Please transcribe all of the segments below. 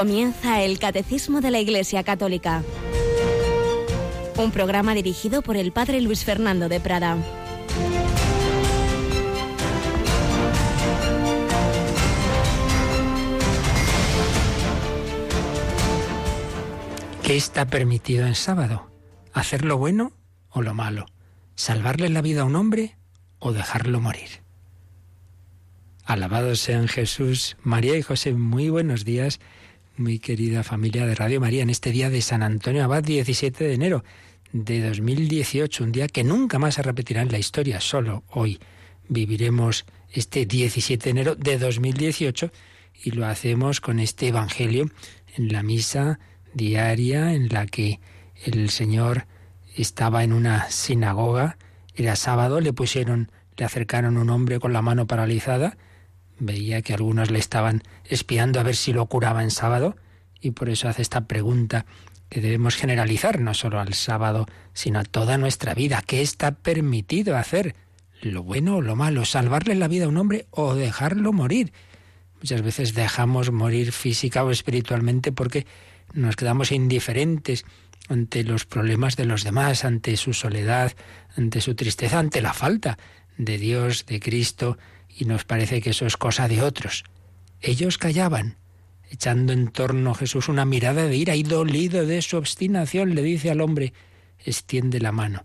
Comienza el Catecismo de la Iglesia Católica. Un programa dirigido por el Padre Luis Fernando de Prada. ¿Qué está permitido en sábado? ¿Hacer lo bueno o lo malo? ¿Salvarle la vida a un hombre o dejarlo morir? Alabados sean Jesús, María y José. Muy buenos días, muy querida familia de Radio María, en este día de San Antonio Abad, 17 de enero de 2018, un día que nunca más se repetirá en la historia, solo hoy viviremos este 17 de enero de 2018 y lo hacemos con este Evangelio en la misa diaria en la que el Señor estaba en una sinagoga, era sábado, le pusieron, le acercaron un hombre con la mano paralizada, veía que algunos le estaban espiando a ver si lo curaba en sábado, y por eso hace esta pregunta que debemos generalizar no solo al sábado, sino a toda nuestra vida. ¿Qué está permitido hacer? ¿Lo bueno o lo malo? ¿Salvarle la vida a un hombre o dejarlo morir? Muchas veces dejamos morir física o espiritualmente porque nos quedamos indiferentes ante los problemas de los demás, ante su soledad, ante su tristeza, ante la falta de Dios, de Cristo, y nos parece que eso es cosa de otros. Ellos callaban, echando en torno a Jesús una mirada de ira y dolido de su obstinación, le dice al hombre, extiende la mano.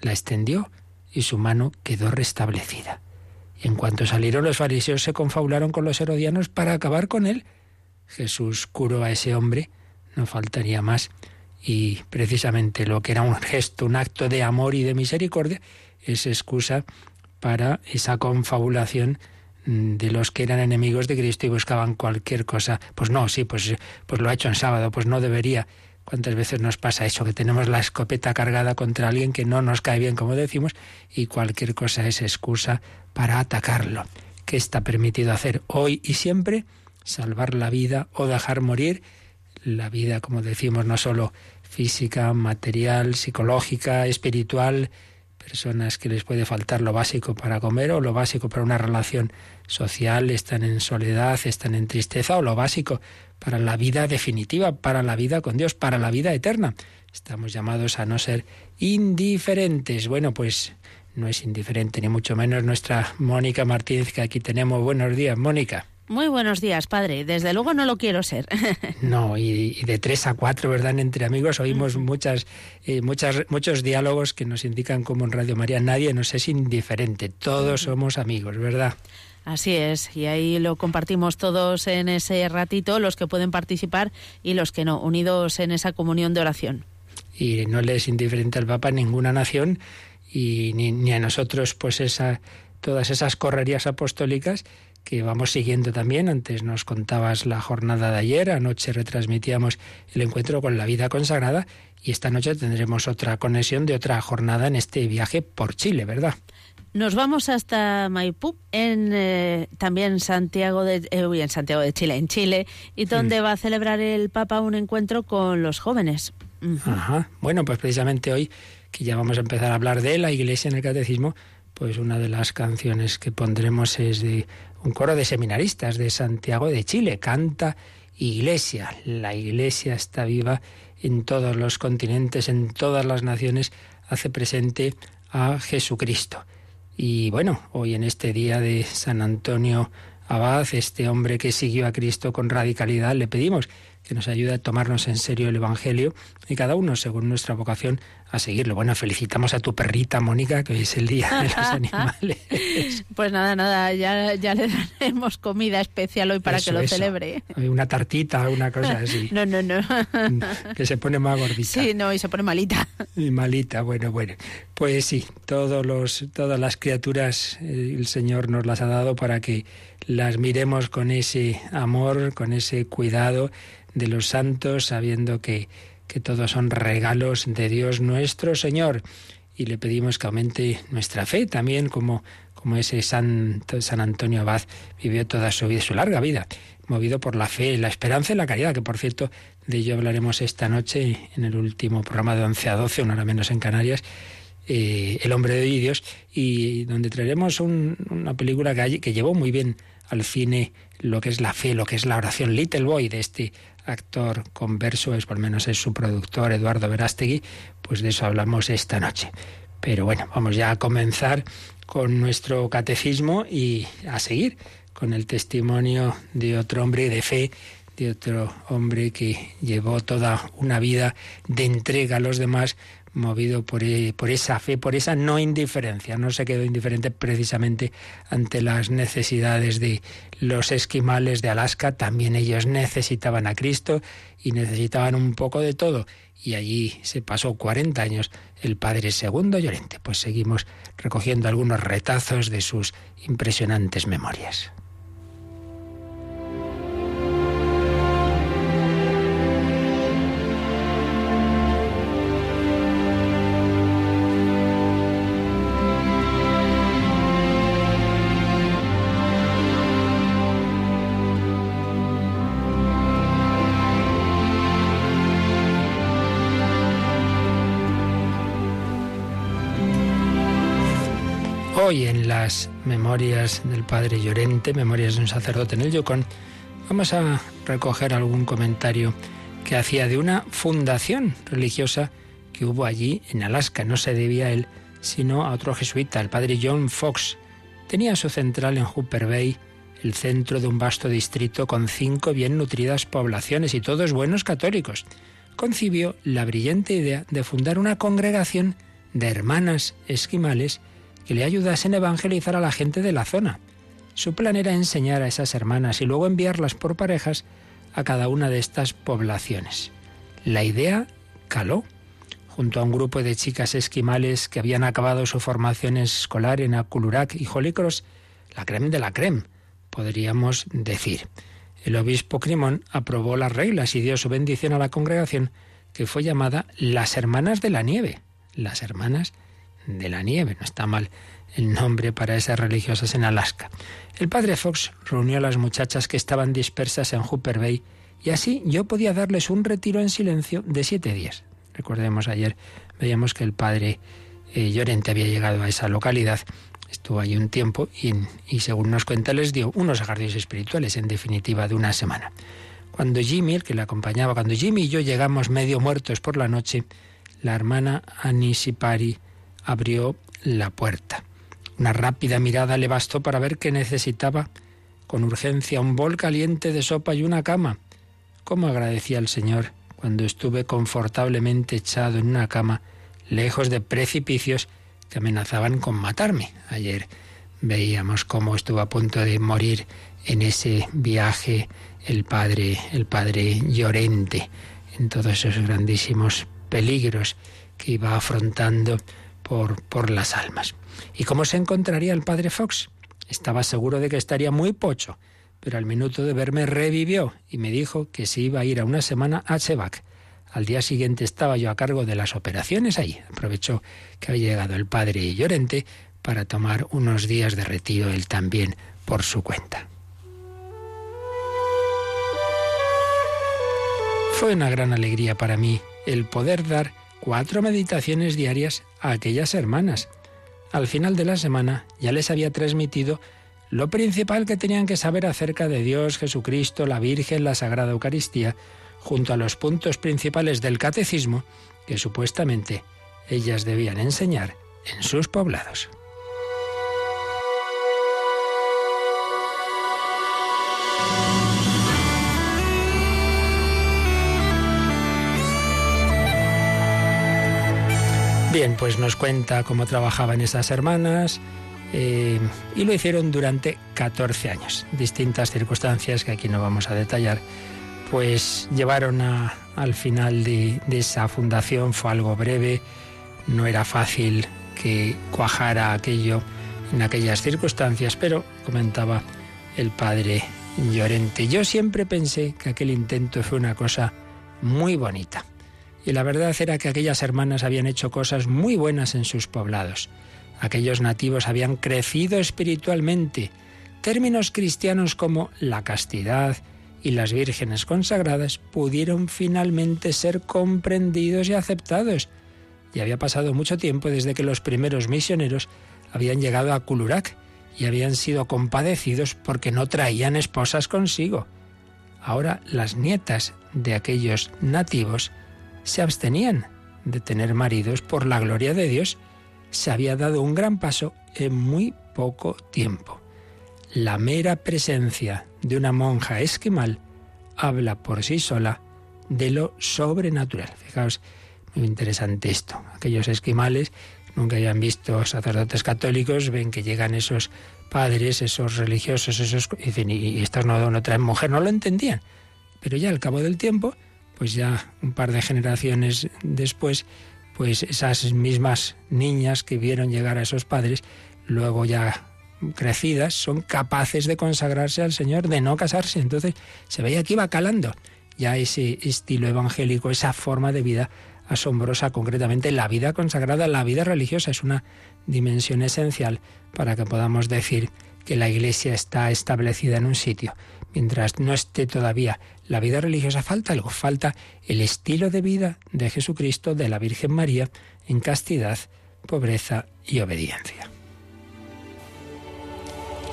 La extendió y su mano quedó restablecida. Y en cuanto salieron los fariseos se confabularon con los herodianos para acabar con él. Jesús curó a ese hombre, no faltaría más. Y precisamente lo que era un gesto, un acto de amor y de misericordia, es excusa para esa confabulación mm, de los que eran enemigos de Cristo y buscaban cualquier cosa. Pues no, sí, pues, pues lo ha hecho en sábado, pues no debería. ¿Cuántas veces nos pasa eso? Que tenemos la escopeta cargada contra alguien que no nos cae bien, como decimos, y cualquier cosa es excusa para atacarlo. ¿Qué está permitido hacer hoy y siempre? Salvar la vida o dejar morir la vida, como decimos, no solo física, material, psicológica, espiritual, personas que les puede faltar lo básico para comer o lo básico para una relación social, están en soledad, están en tristeza o lo básico para la vida definitiva, para la vida con Dios, para la vida eterna. Estamos llamados a no ser indiferentes. Bueno, pues no es indiferente ni mucho menos nuestra Mónica Martínez que aquí tenemos. Buenos días, Mónica. Muy buenos días, padre. Desde luego no lo quiero ser. no, y, de tres a cuatro, ¿verdad? Entre amigos oímos muchas, eh, muchas, muchos diálogos que nos indican como en Radio María nadie nos es indiferente. Todos somos amigos, ¿verdad? Así es, y ahí lo compartimos todos en ese ratito, los que pueden participar y los que no, unidos en esa comunión de oración. Y no le es indiferente al Papa ninguna nación y ni, ni a nosotros, pues esa, todas esas correrías apostólicas que vamos siguiendo también. Antes nos contabas la jornada de ayer, anoche retransmitíamos el encuentro con la vida consagrada y esta noche tendremos otra conexión de otra jornada en este viaje por Chile, ¿verdad? Nos vamos hasta Maipú, en eh, también Santiago de, eh, en Santiago de Chile, en Chile, y donde va a celebrar el Papa un encuentro con los jóvenes. Ajá. Bueno, pues precisamente hoy que ya vamos a empezar a hablar de la Iglesia en el Catecismo, pues una de las canciones que pondremos es de un coro de seminaristas de Santiago de Chile. Canta Iglesia. La Iglesia está viva en todos los continentes, en todas las naciones, hace presente a Jesucristo. Y bueno, hoy en este día de San Antonio Abad, este hombre que siguió a Cristo con radicalidad, le pedimos que nos ayude a tomarnos en serio el Evangelio y cada uno, según nuestra vocación, a seguirlo. Bueno, felicitamos a tu perrita Mónica, que hoy es el Día de los Animales. pues nada, nada, ya, ya le daremos comida especial hoy para que lo celebre. Una tartita, una cosa así. no, no, no. que se pone más gordita. Sí, no, y se pone malita. Y malita, bueno, bueno. Pues sí, todos los, todas las criaturas eh, el Señor nos las ha dado para que las miremos con ese amor, con ese cuidado de los santos, sabiendo que, que todos son regalos de Dios nuestro Señor. Y le pedimos que aumente nuestra fe también, como, como ese San, Antonio Abad vivió toda su vida, su larga vida, movido por la fe, la esperanza y la caridad, que por cierto, de ello hablaremos esta noche en el último programa de 11 a 12, una hora menos en Canarias, eh, El hombre de Dios, y donde traeremos una película que, que llevó muy bien al cine lo que es la fe, lo que es la oración. Little Boy de este actor converso, es por lo menos es su productor, Eduardo Verástegui, pues de eso hablamos esta noche. Pero bueno, vamos ya a comenzar con nuestro catecismo y a seguir con el testimonio de otro hombre de fe, de otro hombre que llevó toda una vida de entrega a los demás, movido por, e, por, esa fe, por esa no indiferencia. No se quedó indiferente precisamente ante las necesidades de los esquimales de Alaska. También ellos necesitaban a Cristo y necesitaban un poco de todo. Y allí se pasó 40 años el Padre Segundo Llorente. Pues seguimos recogiendo algunos retazos de sus impresionantes memorias. Memorias del Padre Llorente, memorias de un sacerdote en el Yukon, vamos a recoger algún comentario que hacía de una fundación religiosa que hubo allí en Alaska. No se debía a él, sino a otro jesuita, el Padre John Fox. Tenía su central en Hooper Bay, el centro de un vasto distrito con cinco bien nutridas poblaciones y todos buenos católicos. Concibió la brillante idea de fundar una congregación de hermanas esquimales que le ayudasen a evangelizar a la gente de la zona. Su plan era enseñar a esas hermanas y luego enviarlas por parejas a cada una de estas poblaciones. La idea caló. Junto a un grupo de chicas esquimales que habían acabado su formación escolar en Akulurak y Holy Cross, la creme de la creme, podríamos decir. El obispo Crimón aprobó las reglas y dio su bendición a la congregación, que fue llamada las Hermanas de la Nieve. Las Hermanas de la nieve. No está mal el nombre para esas religiosas en Alaska. El padre Fox reunió a las muchachas que estaban dispersas en Hooper Bay y así yo podía darles un retiro en silencio de siete días. Recordemos ayer, veíamos que el padre eh, Llorente había llegado a esa localidad, estuvo allí un tiempo y, según nos cuenta les dio unos ejercicios espirituales, en definitiva, de una semana. Cuando Jimmy, el que le acompañaba, cuando Jimmy y yo llegamos medio muertos por la noche, la hermana Anisipari abrió la puerta. Una rápida mirada le bastó para ver que necesitaba con urgencia un bol caliente de sopa y una cama. ¿Cómo agradecía al Señor cuando estuve confortablemente echado en una cama, lejos de precipicios que amenazaban con matarme? Ayer veíamos cómo estuvo a punto de morir en ese viaje el padre, el padre Llorente, en todos esos grandísimos peligros que iba afrontando por, las almas. ¿Y cómo se encontraría el padre Fox? Estaba seguro de que estaría muy pocho, pero al minuto de verme revivió y me dijo que se iba a ir a una semana a Chevac. Al día siguiente estaba yo a cargo de las operaciones ahí. Aprovechó que había llegado el padre Llorente para tomar unos días de retiro él también por su cuenta. Fue una gran alegría para mí el poder dar cuatro meditaciones diarias a aquellas hermanas. Al final de la semana ya les había transmitido lo principal que tenían que saber acerca de Dios, Jesucristo, la Virgen, la Sagrada Eucaristía, junto a los puntos principales del catecismo que supuestamente ellas debían enseñar en sus poblados. Bien, pues nos cuenta cómo trabajaban esas hermanas eh, y lo hicieron durante 14 años. Distintas circunstancias que aquí no vamos a detallar, pues llevaron al final de esa fundación, fue algo breve, no era fácil que cuajara aquello en aquellas circunstancias, pero comentaba el padre Llorente, yo siempre pensé que aquel intento fue una cosa muy bonita. Y la verdad era que aquellas hermanas habían hecho cosas muy buenas en sus poblados. Aquellos nativos habían crecido espiritualmente. Términos cristianos como la castidad y las vírgenes consagradas pudieron finalmente ser comprendidos y aceptados. Y había pasado mucho tiempo desde que los primeros misioneros habían llegado a Kulurak y habían sido compadecidos porque no traían esposas consigo. Ahora las nietas de aquellos nativos se abstenían de tener maridos por la gloria de Dios. Se había dado un gran paso en muy poco tiempo. La mera presencia de una monja esquimal habla por sí sola de lo sobrenatural. Fijaos, muy interesante esto. Aquellos esquimales nunca hayan visto sacerdotes católicos, ven que llegan esos padres, esos religiosos, esos y, estos no, no traen mujer, no lo entendían. Pero ya al cabo del tiempo, pues ya un par de generaciones después, pues esas mismas niñas que vieron llegar a esos padres, luego ya crecidas, son capaces de consagrarse al Señor, de no casarse. Entonces se veía que iba calando ya ese estilo evangélico, esa forma de vida asombrosa, concretamente la vida consagrada, la vida religiosa, es una dimensión esencial para que podamos decir que la Iglesia está establecida en un sitio. Mientras no esté todavía la vida religiosa, falta algo, falta el estilo de vida de Jesucristo, de la Virgen María, en castidad, pobreza y obediencia.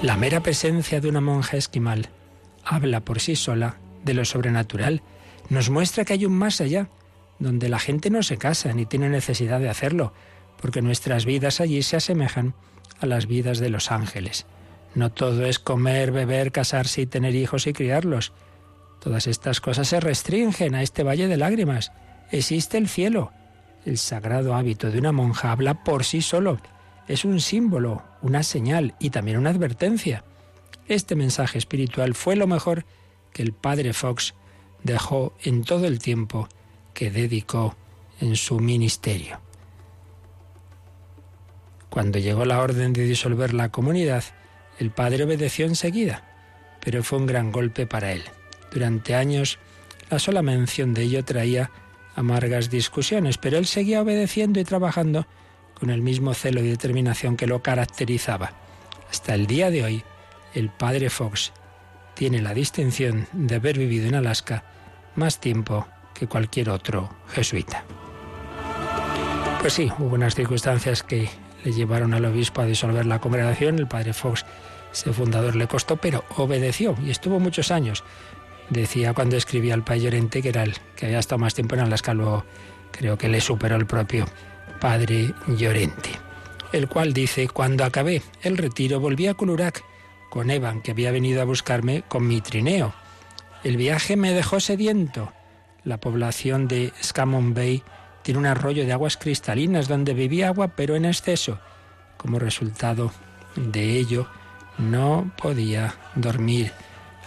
La mera presencia de una monja esquimal habla por sí sola de lo sobrenatural. Nos muestra que hay un más allá, donde la gente no se casa ni tiene necesidad de hacerlo, porque nuestras vidas allí se asemejan a las vidas de los ángeles. No todo es comer, beber, casarse y tener hijos y criarlos. Todas estas cosas se restringen a este valle de lágrimas. Existe el cielo. El sagrado hábito de una monja habla por sí solo es un símbolo, una señal y también una advertencia. Este mensaje espiritual fue lo mejor que el padre Fox dejó en todo el tiempo que dedicó en su ministerio. Cuando llegó la orden de disolver la comunidad, el padre obedeció enseguida, pero fue un gran golpe para él. Durante años, la sola mención de ello traía amargas discusiones, pero él seguía obedeciendo y trabajando con el mismo celo y determinación que lo caracterizaba. Hasta el día de hoy, el padre Fox tiene la distinción de haber vivido en Alaska más tiempo que cualquier otro jesuita. Pues sí, hubo unas circunstancias que le llevaron al obispo a disolver la congregación. El padre Fox, ese fundador, le costó, pero obedeció y estuvo muchos años. Decía cuando escribía al Padre Llorente, que era el que había estado más tiempo en Alaska, luego creo que le superó el propio padre Llorente, el cual dice, cuando acabé el retiro volví a Culurac con Evan, que había venido a buscarme con mi trineo. El viaje me dejó sediento. La población de Scamon Bay tiene un arroyo de aguas cristalinas donde vivía agua pero en exceso. Como resultado de ello, no podía dormir.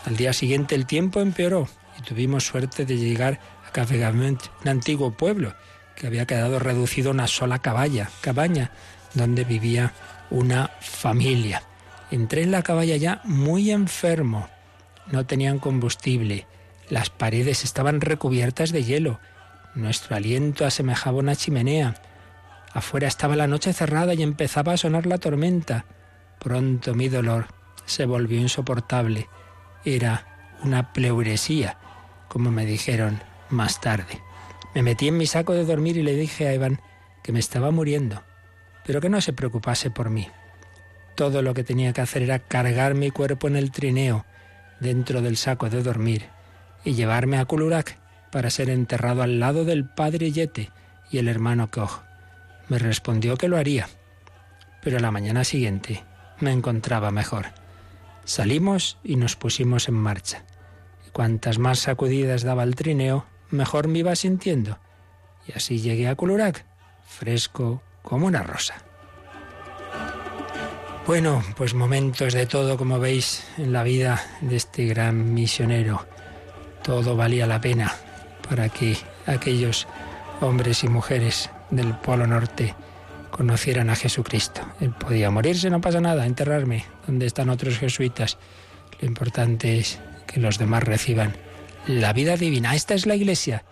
Al día siguiente el tiempo empeoró y tuvimos suerte de llegar a Cafegament, un antiguo pueblo que había quedado reducido a una sola caballa, cabaña donde vivía una familia. Entré en la caballa ya muy enfermo. No tenían combustible. Las paredes estaban recubiertas de hielo. Nuestro aliento asemejaba una chimenea. Afuera estaba la noche cerrada y empezaba a sonar la tormenta. Pronto mi dolor se volvió insoportable. Era una pleuresía, como me dijeron más tarde. Me metí en mi saco de dormir y le dije a Evan que me estaba muriendo, pero que no se preocupase por mí. Todo lo que tenía que hacer era cargar mi cuerpo en el trineo dentro del saco de dormir y llevarme a Kulurac para ser enterrado al lado del padre Yete y el hermano Koch. Me respondió que lo haría, pero la mañana siguiente me encontraba mejor. Salimos y nos pusimos en marcha. Y cuantas más sacudidas daba el trineo, mejor me iba sintiendo. Y así llegué a Culurac, fresco como una rosa. Bueno, pues momentos de todo, como veis, en la vida de este gran misionero. Todo valía la pena para que aquellos hombres y mujeres del Polo Norte conocieran a Jesucristo. Él podía morirse, no pasa nada, enterrarme donde están otros jesuitas. Lo importante es que los demás reciban la vida divina. Esta es la iglesia.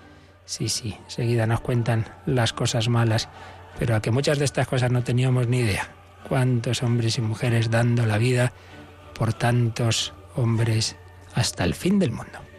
Sí, sí, seguida nos cuentan las cosas malas, pero a que muchas de estas cosas no teníamos ni idea. Cuántos hombres y mujeres dando la vida por tantos hombres hasta el fin del mundo.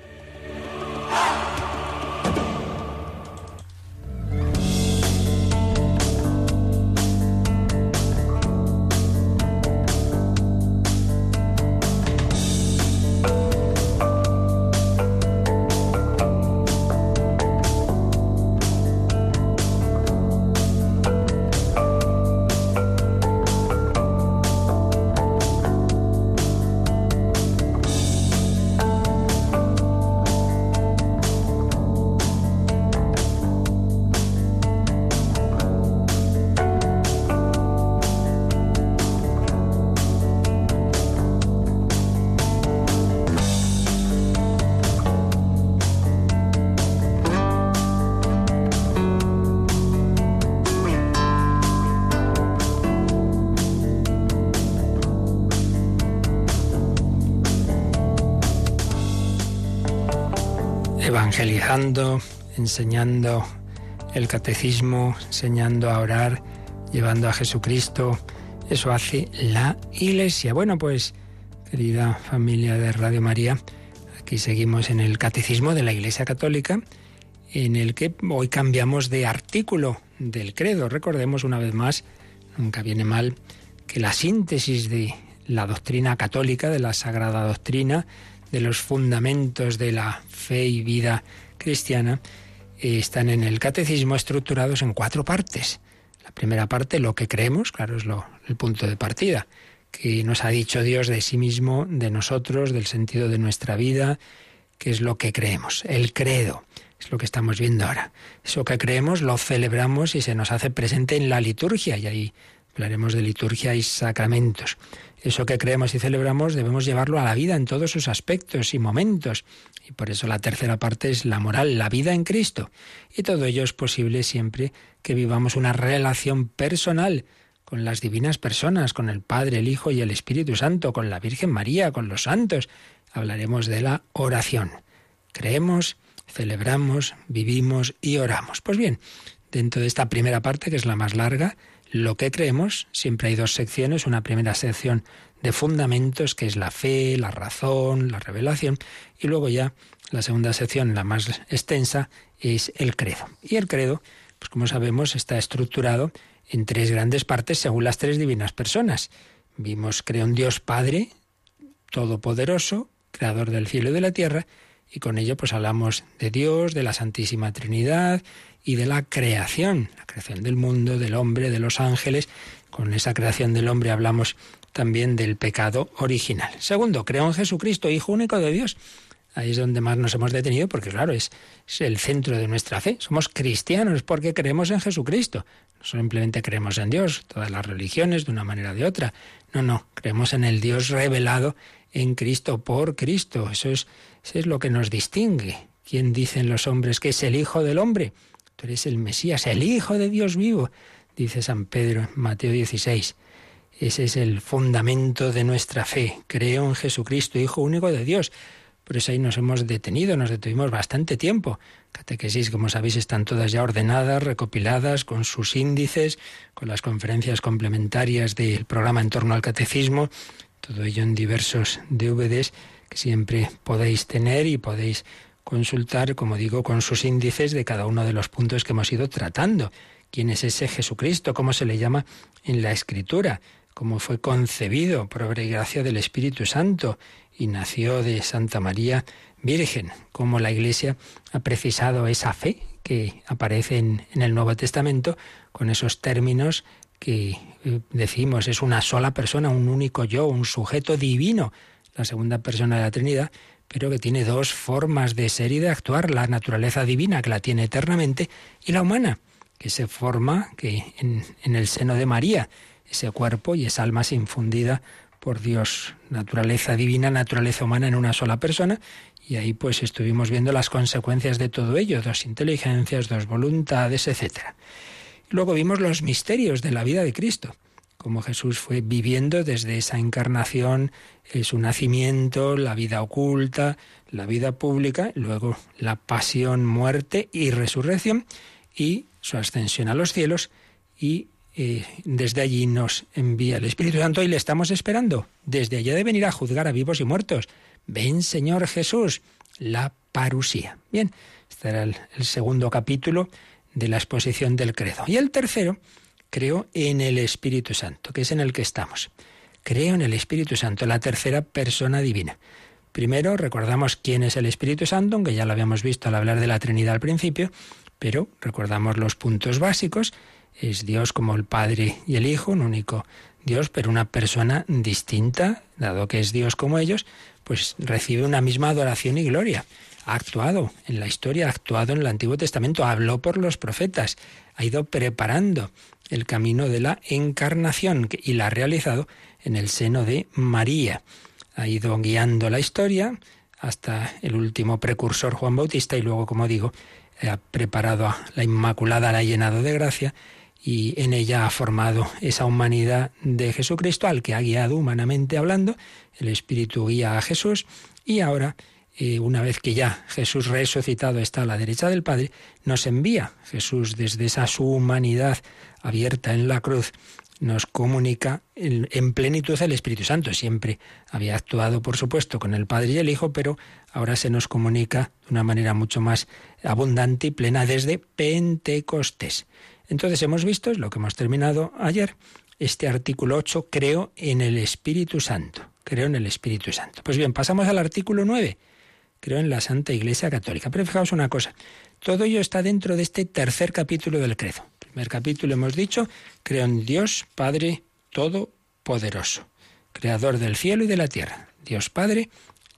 Enseñando el catecismo, enseñando a orar, llevando a Jesucristo. Eso hace la Iglesia. Bueno, pues, querida familia de Radio María, aquí seguimos en el catecismo de la Iglesia Católica, en el que hoy cambiamos de artículo del credo. Recordemos una vez más, nunca viene mal, que la síntesis de la doctrina católica, de la sagrada doctrina, de los fundamentos de la fe y vida cristiana, eh, están en el catecismo estructurados en cuatro partes. La primera parte, lo que creemos, claro, es lo, el punto de partida, que nos ha dicho Dios de sí mismo, de nosotros, del sentido de nuestra vida, que es lo que creemos, el credo. Es lo que estamos viendo ahora. Eso que creemos lo celebramos y se nos hace presente en la liturgia, y ahí hablaremos de liturgia y sacramentos. Eso que creemos y celebramos debemos llevarlo a la vida en todos sus aspectos y momentos. Y por eso la tercera parte es la moral, la vida en Cristo. Y todo ello es posible siempre que vivamos una relación personal con las divinas personas, con el Padre, el Hijo y el Espíritu Santo, con la Virgen María, con los santos. Hablaremos de la oración. Creemos, celebramos, vivimos y oramos. Pues bien, dentro de esta primera parte, que es la más larga, lo que creemos, siempre hay dos secciones, una primera sección de fundamentos, que es la fe, la razón, la revelación, y luego ya la segunda sección, la más extensa, es el credo. Y el credo, pues como sabemos, está estructurado en tres grandes partes según las tres divinas personas. Vimos, creo en Dios Padre, Todopoderoso, Creador del cielo y de la tierra, y con ello pues hablamos de Dios, de la Santísima Trinidad y de la creación, la creación del mundo, del hombre, de los ángeles. Con esa creación del hombre hablamos también del pecado original. Segundo, creo en Jesucristo, Hijo único de Dios. Ahí es donde más nos hemos detenido, porque claro, es, el centro de nuestra fe. Somos cristianos porque creemos en Jesucristo. No simplemente creemos en Dios, todas las religiones, de una manera o de otra. No, no, creemos en el Dios revelado en Cristo por Cristo. Eso es, eso es lo que nos distingue. ¿Quién dicen los hombres que es el Hijo del Hombre? Tú eres el Mesías, el Hijo de Dios vivo, dice San Pedro en Mateo 16. Ese es el fundamento de nuestra fe. Creo en Jesucristo, Hijo único de Dios. Por eso ahí nos hemos detenido, nos detuvimos bastante tiempo. Catequesis, como sabéis, están todas ya ordenadas, recopiladas, con sus índices, con las conferencias complementarias del programa en torno al catecismo, todo ello en diversos DVDs que siempre podéis tener y podéis consultar, como digo, con sus índices de cada uno de los puntos que hemos ido tratando. ¿Quién es ese Jesucristo? ¿Cómo se le llama en la Escritura? ¿Cómo fue concebido por obra y gracia del Espíritu Santo y nació de Santa María Virgen? ¿Cómo la Iglesia ha precisado esa fe que aparece en, en el Nuevo Testamento con esos términos que eh, decimos es una sola persona, un único yo, un sujeto divino, la segunda persona de la Trinidad, pero que tiene dos formas de ser y de actuar, la naturaleza divina, que la tiene eternamente, y la humana, que se forma que en, el seno de María, ese cuerpo y esa alma se infundida por Dios, naturaleza divina, naturaleza humana en una sola persona, y ahí pues estuvimos viendo las consecuencias de todo ello, dos inteligencias, dos voluntades, etc. Luego vimos los misterios de la vida de Cristo como Jesús fue viviendo desde esa encarnación, eh, su nacimiento, la vida oculta, la vida pública, luego la pasión, muerte y resurrección y su ascensión a los cielos y eh, desde allí nos envía el Espíritu Santo y le estamos esperando. Desde allá de venir a juzgar a vivos y muertos. Ven, Señor Jesús, la parusía. Bien, este era el segundo capítulo de la exposición del credo. Y el tercero creo en el Espíritu Santo, que es en el que estamos. Creo en el Espíritu Santo, la tercera persona divina. Primero recordamos quién es el Espíritu Santo, aunque ya lo habíamos visto al hablar de la Trinidad al principio, pero recordamos los puntos básicos. Es Dios como el Padre y el Hijo, un único Dios, pero una persona distinta, dado que es Dios como ellos, pues recibe una misma adoración y gloria. Ha actuado en la historia, ha actuado en el Antiguo Testamento, habló por los profetas, ha ido preparando el camino de la encarnación y la ha realizado en el seno de María. Ha ido guiando la historia hasta el último precursor Juan Bautista y luego, como digo, ha preparado a la Inmaculada, la ha llenado de gracia y en ella ha formado esa humanidad de Jesucristo al que ha guiado humanamente hablando. El Espíritu guía a Jesús y ahora eh, una vez que ya Jesús resucitado está a la derecha del Padre, nos envía Jesús desde esa su humanidad abierta en la cruz, nos comunica en, plenitud el Espíritu Santo. Siempre había actuado, por supuesto, con el Padre y el Hijo, pero ahora se nos comunica de una manera mucho más abundante y plena desde Pentecostés. Entonces hemos visto, es lo que hemos terminado ayer, este artículo 8, creo en el Espíritu Santo. Creo en el Espíritu Santo. Pues bien, pasamos al artículo 9. Creo en la Santa Iglesia Católica. Pero fijaos una cosa, todo ello está dentro de este tercer capítulo del credo. Primer capítulo hemos dicho, creo en Dios Padre Todopoderoso, Creador del cielo y de la tierra. Dios Padre,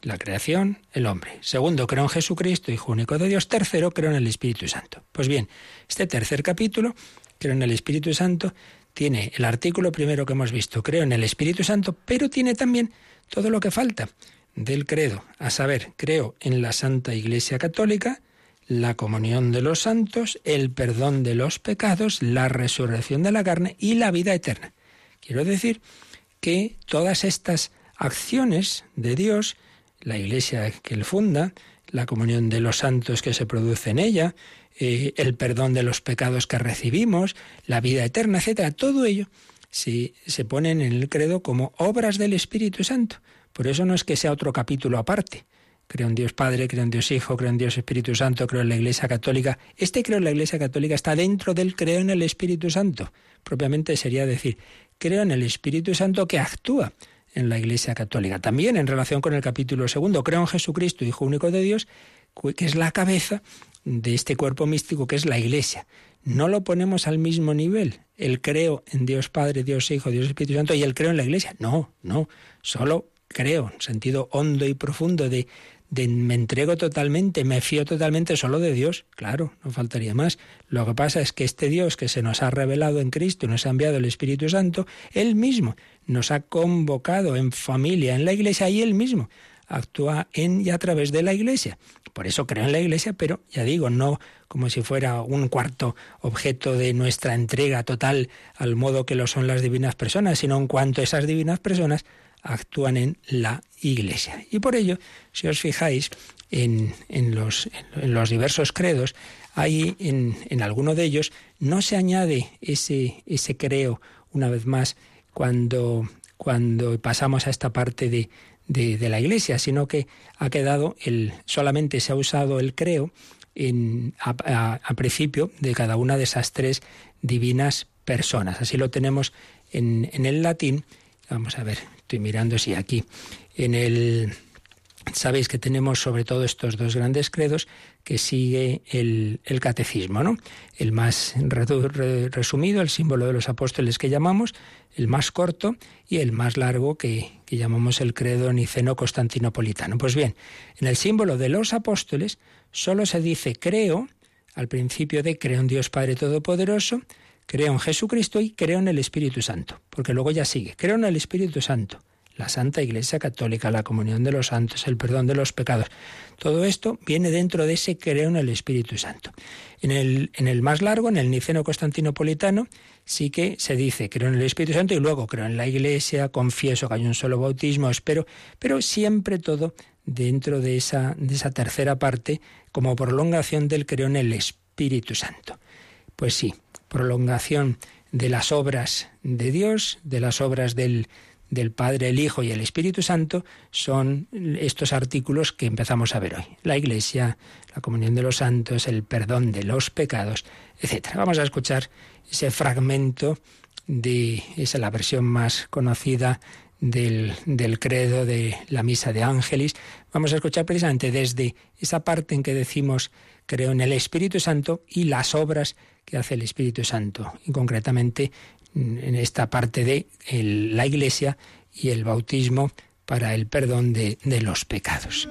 la creación, el hombre. Segundo, creo en Jesucristo, Hijo único de Dios. Tercero, creo en el Espíritu Santo. Pues bien, este tercer capítulo, creo en el Espíritu Santo, tiene el artículo primero que hemos visto, creo en el Espíritu Santo, pero tiene también todo lo que falta del credo, a saber, creo en la Santa Iglesia Católica, la comunión de los santos, el perdón de los pecados, la resurrección de la carne y la vida eterna. Quiero decir que todas estas acciones de Dios, la iglesia que él funda, la comunión de los santos que se produce en ella, eh, el perdón de los pecados que recibimos, la vida eterna, etcétera, todo ello se, se ponen en el credo como obras del Espíritu Santo. Por eso no es que sea otro capítulo aparte, creo en Dios Padre, creo en Dios Hijo, creo en Dios Espíritu Santo, creo en la Iglesia Católica. Este creo en la Iglesia Católica está dentro del creo en el Espíritu Santo. Propiamente sería decir, creo en el Espíritu Santo que actúa en la Iglesia Católica. También en relación con el capítulo segundo, creo en Jesucristo, Hijo único de Dios, que es la cabeza de este cuerpo místico que es la Iglesia. No lo ponemos al mismo nivel, el creo en Dios Padre, Dios Hijo, Dios Espíritu Santo y el creo en la Iglesia. No, no, solo creo, en sentido hondo y profundo de me entrego totalmente, me fío totalmente solo de Dios. Claro, no faltaría más. Lo que pasa es que este Dios que se nos ha revelado en Cristo y nos ha enviado el Espíritu Santo, Él mismo nos ha convocado en familia, en la Iglesia, y Él mismo actúa en y a través de la Iglesia. Por eso creo en la Iglesia, pero ya digo, no como si fuera un cuarto objeto de nuestra entrega total al modo que lo son las divinas personas, sino en cuanto esas divinas personas actúan en la Iglesia. Y por ello, si os fijáis en, los, en los, diversos credos, hay en, en, alguno de ellos no se añade ese, ese creo, una vez más, cuando, cuando pasamos a esta parte de, de, la Iglesia, sino que ha quedado el, solamente se ha usado el creo en, a, a, principio de cada una de esas tres divinas personas. Así lo tenemos en, en el latín. Vamos a ver, estoy mirando si aquí en el sabéis que tenemos sobre todo estos dos grandes credos que sigue el, catecismo, ¿no? El más resumido, el símbolo de los apóstoles que llamamos, el más corto y el más largo que, que llamamos el credo niceno-constantinopolitano. Pues bien, en el símbolo de los apóstoles solo se dice creo, al principio de creo en Dios Padre Todopoderoso, creo en Jesucristo y creo en el Espíritu Santo, porque luego ya sigue, creo en el Espíritu Santo la Santa Iglesia Católica, la comunión de los santos, el perdón de los pecados. Todo esto viene dentro de ese creo en el Espíritu Santo. En el, en el más largo, en el Niceno Constantinopolitano, sí que se dice creo en el Espíritu Santo y luego creo en la Iglesia, confieso que hay un solo bautismo, espero, pero siempre todo dentro de esa, de esa tercera parte como prolongación del creo en el Espíritu Santo. Pues sí, prolongación de las obras de Dios, de las obras del, del Padre, el Hijo y el Espíritu Santo son estos artículos que empezamos a ver hoy. La Iglesia, la comunión de los santos, el perdón de los pecados, etc. Vamos a escuchar ese fragmento de, esa la versión más conocida del, del, credo de la misa de Ángeles. Vamos a escuchar precisamente desde esa parte en que decimos creo en el Espíritu Santo y las obras que hace el Espíritu Santo, y concretamente en esta parte de la Iglesia y el bautismo para el perdón de, de los pecados.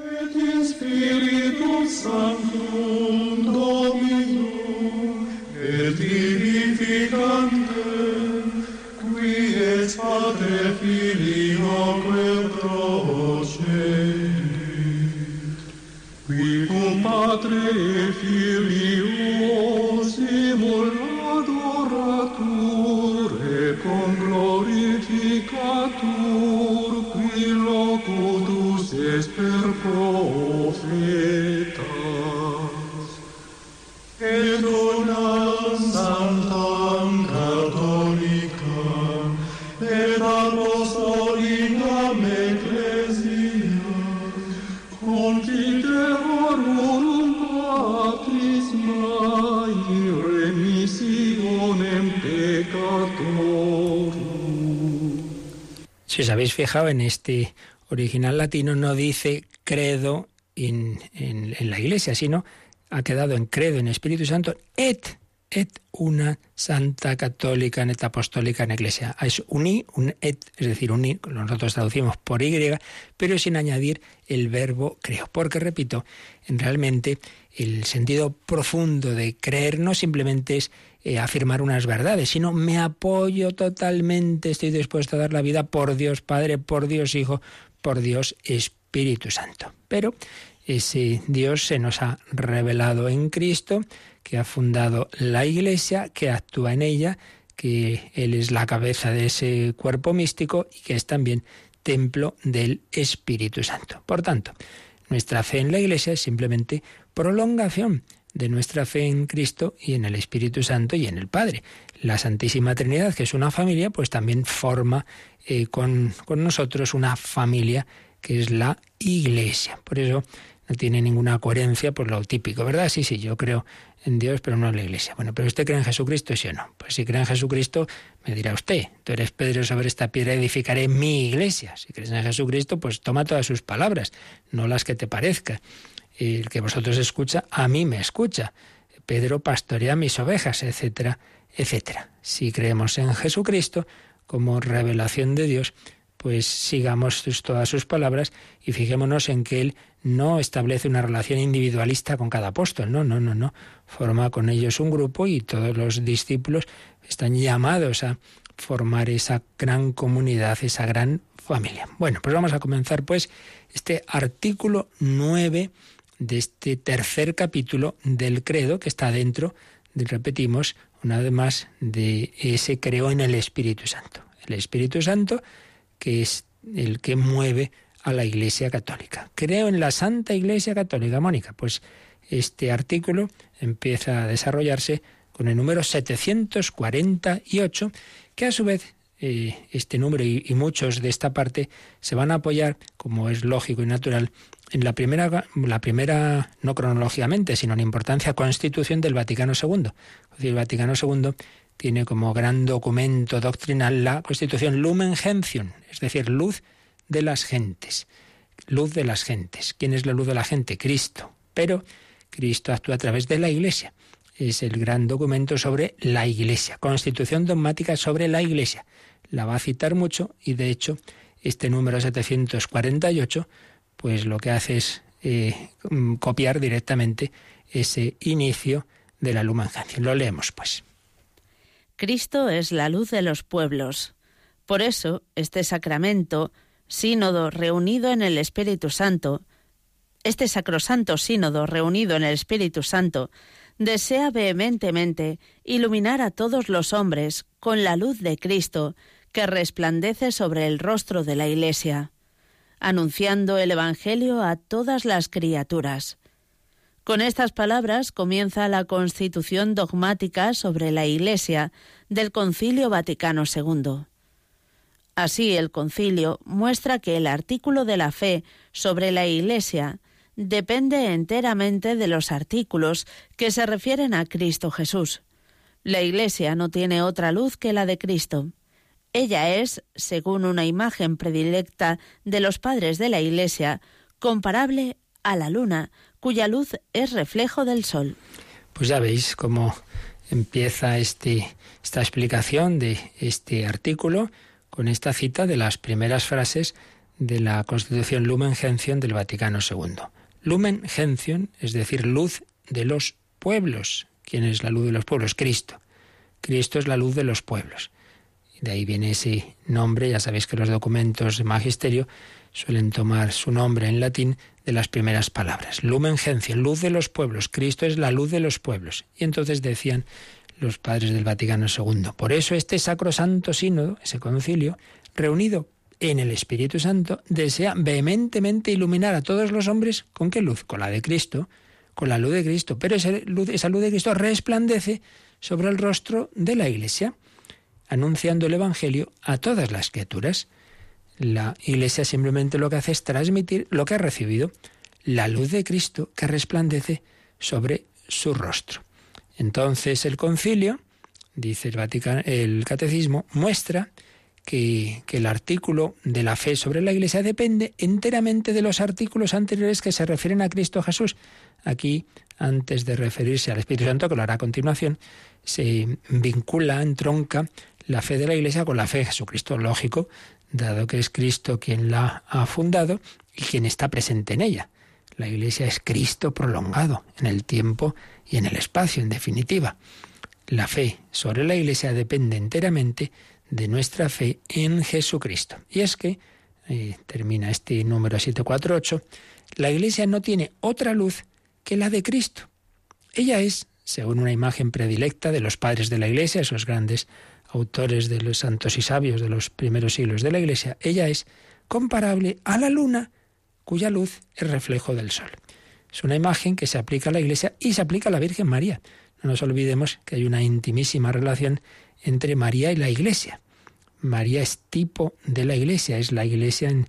Patre Filio simul adorature con glorificatur qui locutus esper pro habéis fijado en este original latino, no dice credo en, la iglesia, sino ha quedado en credo en Espíritu Santo et et una santa católica net apostólica en iglesia. Es uní, un et, es decir, uní, nosotros traducimos por y, pero sin añadir el verbo creo. Porque, repito, realmente el sentido profundo de creer no simplemente es eh, afirmar unas verdades, sino me apoyo totalmente, estoy dispuesto a dar la vida por Dios Padre, por Dios Hijo, por Dios Espíritu Santo. Pero ese Dios se nos ha revelado en Cristo, que ha fundado la Iglesia, que actúa en ella, que Él es la cabeza de ese cuerpo místico y que es también templo del Espíritu Santo. Por tanto, nuestra fe en la Iglesia es simplemente prolongación de nuestra fe en Cristo y en el Espíritu Santo y en el Padre. La Santísima Trinidad, que es una familia, pues también forma eh, con, con nosotros una familia que es la Iglesia. Por eso no tiene ninguna coherencia, por lo típico, ¿verdad? Sí, sí, yo creo en Dios, pero no en la Iglesia. Bueno, pero usted cree en Jesucristo, sí o no. Pues si cree en Jesucristo, me dirá usted, tú eres Pedro, sobre esta piedra edificaré mi iglesia. Si crees en Jesucristo, pues toma todas sus palabras, no las que te parezca. El que vosotros escucha, a mí me escucha. Pedro pastorea mis ovejas, etcétera, etcétera. Si creemos en Jesucristo como revelación de Dios, pues sigamos todas sus palabras y fijémonos en que Él no establece una relación individualista con cada apóstol, no, no, no, no. Forma con ellos un grupo y todos los discípulos están llamados a formar esa gran comunidad, esa gran familia. Bueno, pues vamos a comenzar pues este artículo 9 de este tercer capítulo del credo que está dentro, de, repetimos, una vez más, de ese creo en el Espíritu Santo. El Espíritu Santo que es el que mueve a la Iglesia Católica. Creo en la Santa Iglesia Católica, Mónica. Pues este artículo empieza a desarrollarse con el número 748, que a su vez eh, este número y, muchos de esta parte se van a apoyar, como es lógico y natural, en la primera, la primera no cronológicamente, sino en importancia, constitución del Vaticano II. El Vaticano II tiene como gran documento doctrinal la Constitución Lumen Gentium, es decir, luz de las gentes. Luz de las gentes. ¿Quién es la luz de la gente? Cristo. Pero Cristo actúa a través de la Iglesia. Es el gran documento sobre la Iglesia. Constitución dogmática sobre la Iglesia. La va a citar mucho y de hecho este número 748 pues lo que hace es eh, copiar directamente ese inicio de la Lumen. Lo leemos pues. Cristo es la luz de los pueblos. Por eso, este sacramento, sínodo reunido en el Espíritu Santo, este sacrosanto sínodo reunido en el Espíritu Santo, desea vehementemente iluminar a todos los hombres con la luz de Cristo que resplandece sobre el rostro de la Iglesia, anunciando el Evangelio a todas las criaturas. Con estas palabras comienza la constitución dogmática sobre la Iglesia del Concilio Vaticano II. Así, el concilio muestra que el artículo de la fe sobre la Iglesia depende enteramente de los artículos que se refieren a Cristo Jesús. La Iglesia no tiene otra luz que la de Cristo. Ella es, según una imagen predilecta de los padres de la Iglesia, comparable a la luna, cuya luz es reflejo del sol. Pues ya veis cómo empieza este, esta explicación de este artículo con esta cita de las primeras frases de la Constitución Lumen Gentium del Vaticano II. Lumen Gentium, es decir, luz de los pueblos. ¿Quién es la luz de los pueblos? Cristo. Cristo es la luz de los pueblos. De ahí viene ese nombre, ya sabéis que los documentos de magisterio suelen tomar su nombre en latín de las primeras palabras. Lumen gentium, luz de los pueblos. Cristo es la luz de los pueblos. Y entonces decían los padres del Vaticano II. Por eso este sacrosanto sínodo, ese concilio, reunido en el Espíritu Santo, desea vehementemente iluminar a todos los hombres con qué luz? Con la de Cristo, con la luz de Cristo, pero esa luz, esa luz de Cristo resplandece sobre el rostro de la Iglesia, anunciando el Evangelio a todas las criaturas. La Iglesia simplemente lo que hace es transmitir lo que ha recibido, la luz de Cristo que resplandece sobre su rostro. Entonces el concilio, dice el, Vaticano, el catecismo, muestra que, que, el artículo de la fe sobre la Iglesia depende enteramente de los artículos anteriores que se refieren a Cristo Jesús. Aquí, antes de referirse al Espíritu Santo, que lo hará a continuación, se vincula, entronca la fe de la Iglesia con la fe de Jesucristo, lógico, dado que es Cristo quien la ha fundado y quien está presente en ella. La Iglesia es Cristo prolongado en el tiempo y en el espacio, en definitiva. La fe sobre la Iglesia depende enteramente de nuestra fe en Jesucristo. Y es que, eh, termina este número 748, la Iglesia no tiene otra luz que la de Cristo. Ella es, según una imagen predilecta de los padres de la Iglesia, esos grandes autores de los santos y sabios de los primeros siglos de la Iglesia, ella es comparable a la luna cuya luz es reflejo del sol. Es una imagen que se aplica a la Iglesia y se aplica a la Virgen María. No nos olvidemos que hay una intimísima relación entre María y la Iglesia. María es tipo de la Iglesia, es la Iglesia en,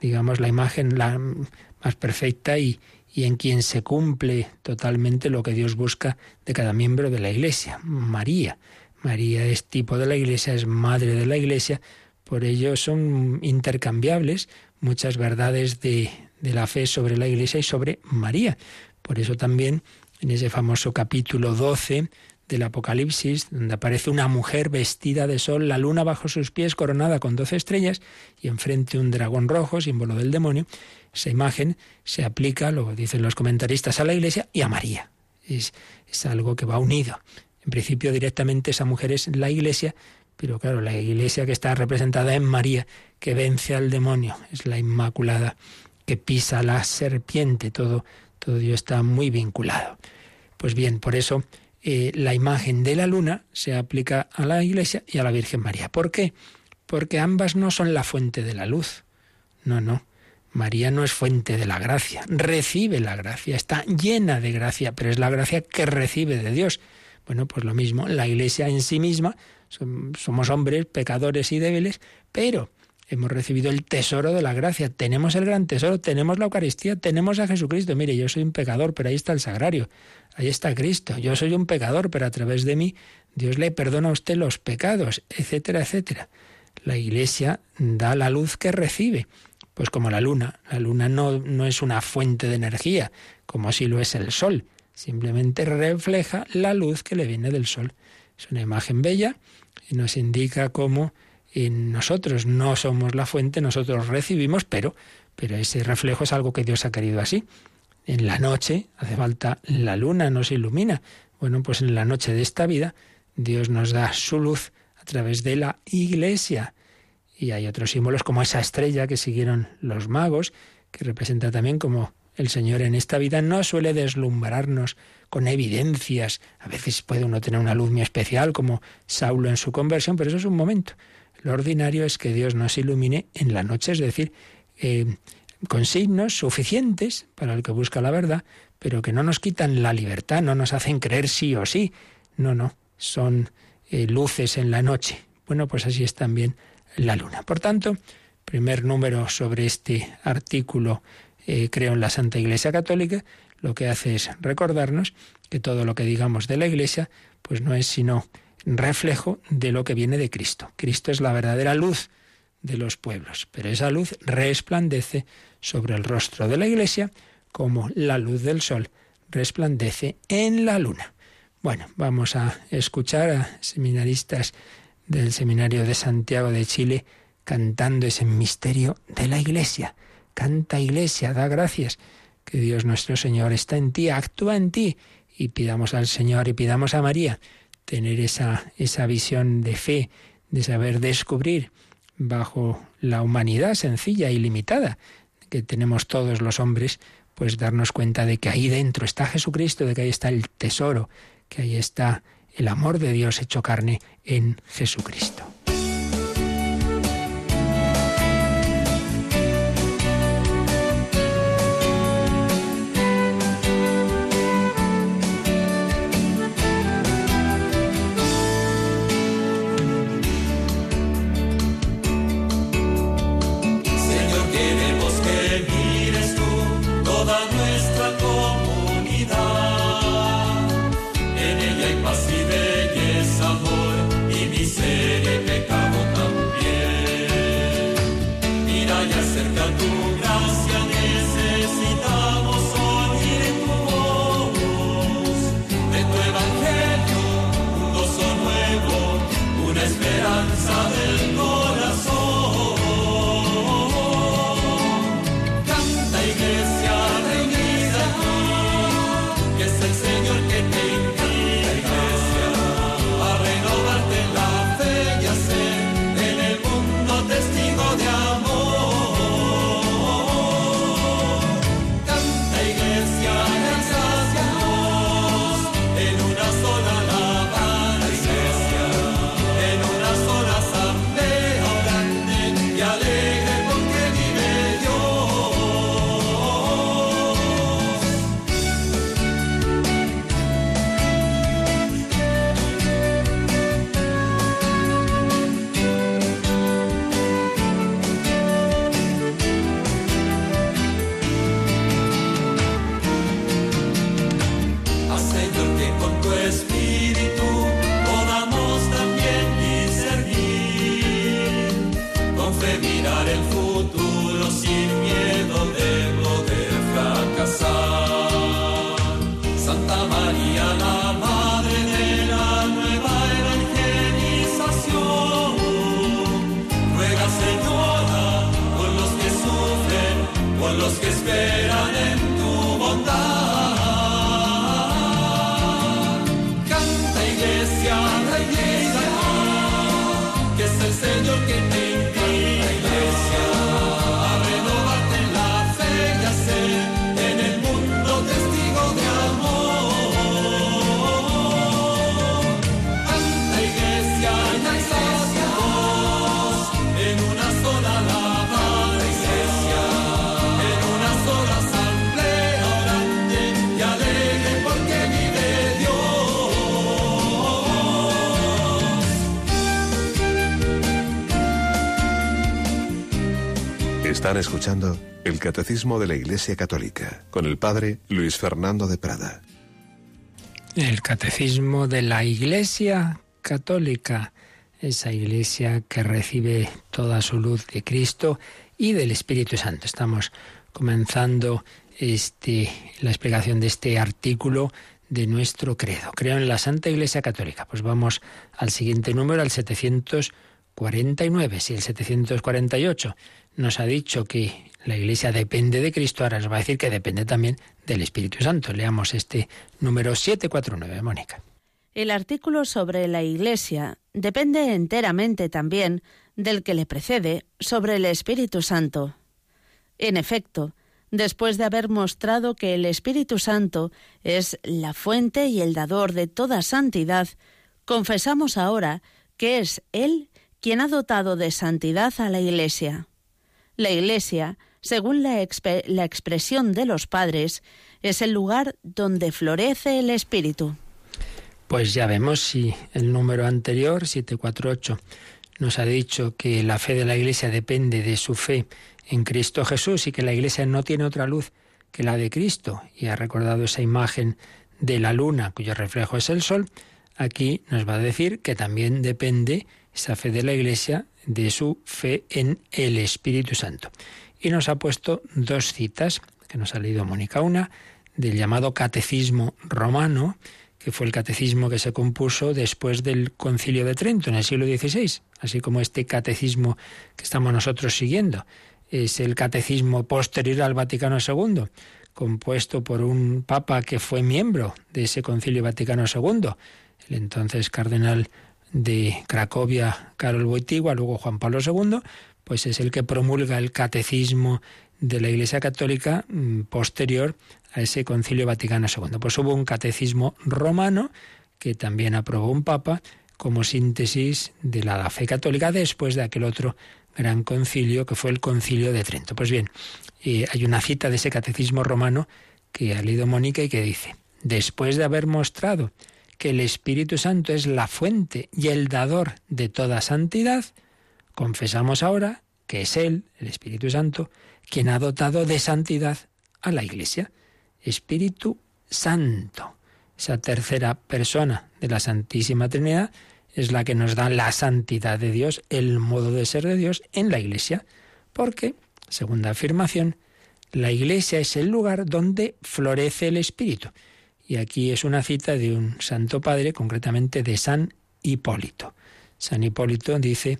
digamos, la imagen más perfecta y en quien se cumple totalmente lo que Dios busca de cada miembro de la Iglesia, María. María es tipo de la Iglesia, es madre de la Iglesia, por ello son intercambiables muchas verdades de, de la fe sobre la Iglesia y sobre María. Por eso también en ese famoso capítulo 12 del Apocalipsis, donde aparece una mujer vestida de sol, la luna bajo sus pies, coronada con doce estrellas, y enfrente un dragón rojo, símbolo del demonio. Esa imagen se aplica, lo dicen los comentaristas, a la Iglesia y a María. Es, es algo que va unido. En principio, directamente esa mujer es la Iglesia, pero claro, la Iglesia que está representada en María, que vence al demonio, es la Inmaculada que pisa la serpiente, todo, todo está muy vinculado. Pues bien, por eso eh, la imagen de la luna se aplica a la Iglesia y a la Virgen María. ¿Por qué? Porque ambas no son la fuente de la luz. No, no. María no es fuente de la gracia, recibe la gracia, está llena de gracia, pero es la gracia que recibe de Dios. Bueno, pues lo mismo, la Iglesia en sí misma, somos hombres pecadores y débiles, pero hemos recibido el tesoro de la gracia, tenemos el gran tesoro, tenemos la Eucaristía, tenemos a Jesucristo. Mire, yo soy un pecador, pero ahí está el sagrario, ahí está Cristo. Yo soy un pecador, pero a través de mí Dios le perdona a usted los pecados, etcétera, etcétera. La Iglesia da la luz que recibe, pues como la luna. La luna no, no es una fuente de energía, como así lo es el sol, simplemente refleja la luz que le viene del sol. Es una imagen bella y nos indica cómo y nosotros no somos la fuente, nosotros recibimos, pero, pero ese reflejo es algo que Dios ha querido así. En la noche hace falta la luna, nos ilumina. Bueno, pues en la noche de esta vida Dios nos da su luz a través de la iglesia. Y hay otros símbolos como esa estrella que siguieron los magos, que representa también como el Señor en esta vida no suele deslumbrarnos con evidencias. A veces puede uno tener una luz muy especial, como Saulo en su conversión, pero eso es un momento. Lo ordinario es que Dios nos ilumine en la noche, es decir, eh, con signos suficientes para el que busca la verdad, pero que no nos quitan la libertad, no nos hacen creer sí o sí. No, no, son eh, luces en la noche. Bueno, pues así es también la luna. Por tanto, primer número sobre este artículo, eh, creo en la Santa Iglesia Católica, lo que hace es recordarnos que todo lo que digamos de la Iglesia, pues no es sino reflejo de lo que viene de Cristo. Cristo es la verdadera luz de los pueblos, pero esa luz resplandece sobre el rostro de la Iglesia como la luz del sol resplandece en la luna. Bueno, vamos a escuchar a seminaristas del Seminario de Santiago de Chile cantando ese misterio de la Iglesia. Canta Iglesia, da gracias, que Dios nuestro Señor está en ti, actúa en ti, y pidamos al Señor y pidamos a María tener esa, esa visión de fe, de saber descubrir bajo la humanidad sencilla y limitada que tenemos todos los hombres, pues darnos cuenta de que ahí dentro está Jesucristo, de que ahí está el tesoro, que ahí está el amor de Dios hecho carne en Jesucristo. Catecismo de la Iglesia Católica con el Padre Luis Fernando de Prada. El Catecismo de la Iglesia Católica, esa iglesia que recibe toda su luz de Cristo y del Espíritu Santo. Estamos comenzando este, la explicación de este artículo de nuestro credo. Creo en la Santa Iglesia Católica. Pues vamos al siguiente número, al 749, si el 748 nos ha dicho que la Iglesia depende de Cristo, ahora nos va a decir que depende también del Espíritu Santo. Leamos este número 749, Mónica. El artículo sobre la Iglesia depende enteramente también del que le precede sobre el Espíritu Santo. En efecto, después de haber mostrado que el Espíritu Santo es la fuente y el dador de toda santidad, confesamos ahora que es Él quien ha dotado de santidad a la Iglesia. La Iglesia, según la, expresión de los padres, es el lugar donde florece el Espíritu. Pues ya vemos si el número anterior, 748, nos ha dicho que la fe de la Iglesia depende de su fe en Cristo Jesús y que la Iglesia no tiene otra luz que la de Cristo, y ha recordado esa imagen de la luna cuyo reflejo es el sol, aquí nos va a decir que también depende esa fe de la Iglesia de su fe en el Espíritu Santo. Y nos ha puesto dos citas, que nos ha leído Mónica, una del llamado Catecismo Romano, que fue el catecismo que se compuso después del Concilio de Trento en el siglo XVI, así como este catecismo que estamos nosotros siguiendo. Es el catecismo posterior al Vaticano II, compuesto por un papa que fue miembro de ese Concilio Vaticano II, el entonces cardenal de Cracovia, Karol Wojtyła, luego Juan Pablo II, pues es el que promulga el catecismo de la Iglesia Católica mm, posterior a ese Concilio Vaticano II. Pues hubo un catecismo romano que también aprobó un papa como síntesis de la fe católica después de aquel otro gran concilio que fue el Concilio de Trento. Pues bien, eh, hay una cita de ese catecismo romano que ha leído Mónica y que dice, después de haber mostrado que el Espíritu Santo es la fuente y el dador de toda santidad, confesamos ahora que es Él, el Espíritu Santo, quien ha dotado de santidad a la Iglesia. Espíritu Santo, esa tercera persona de la Santísima Trinidad, es la que nos da la santidad de Dios, el modo de ser de Dios en la Iglesia, porque, segunda afirmación, la Iglesia es el lugar donde florece el Espíritu. Y aquí es una cita de un santo padre, concretamente de San Hipólito. San Hipólito dice,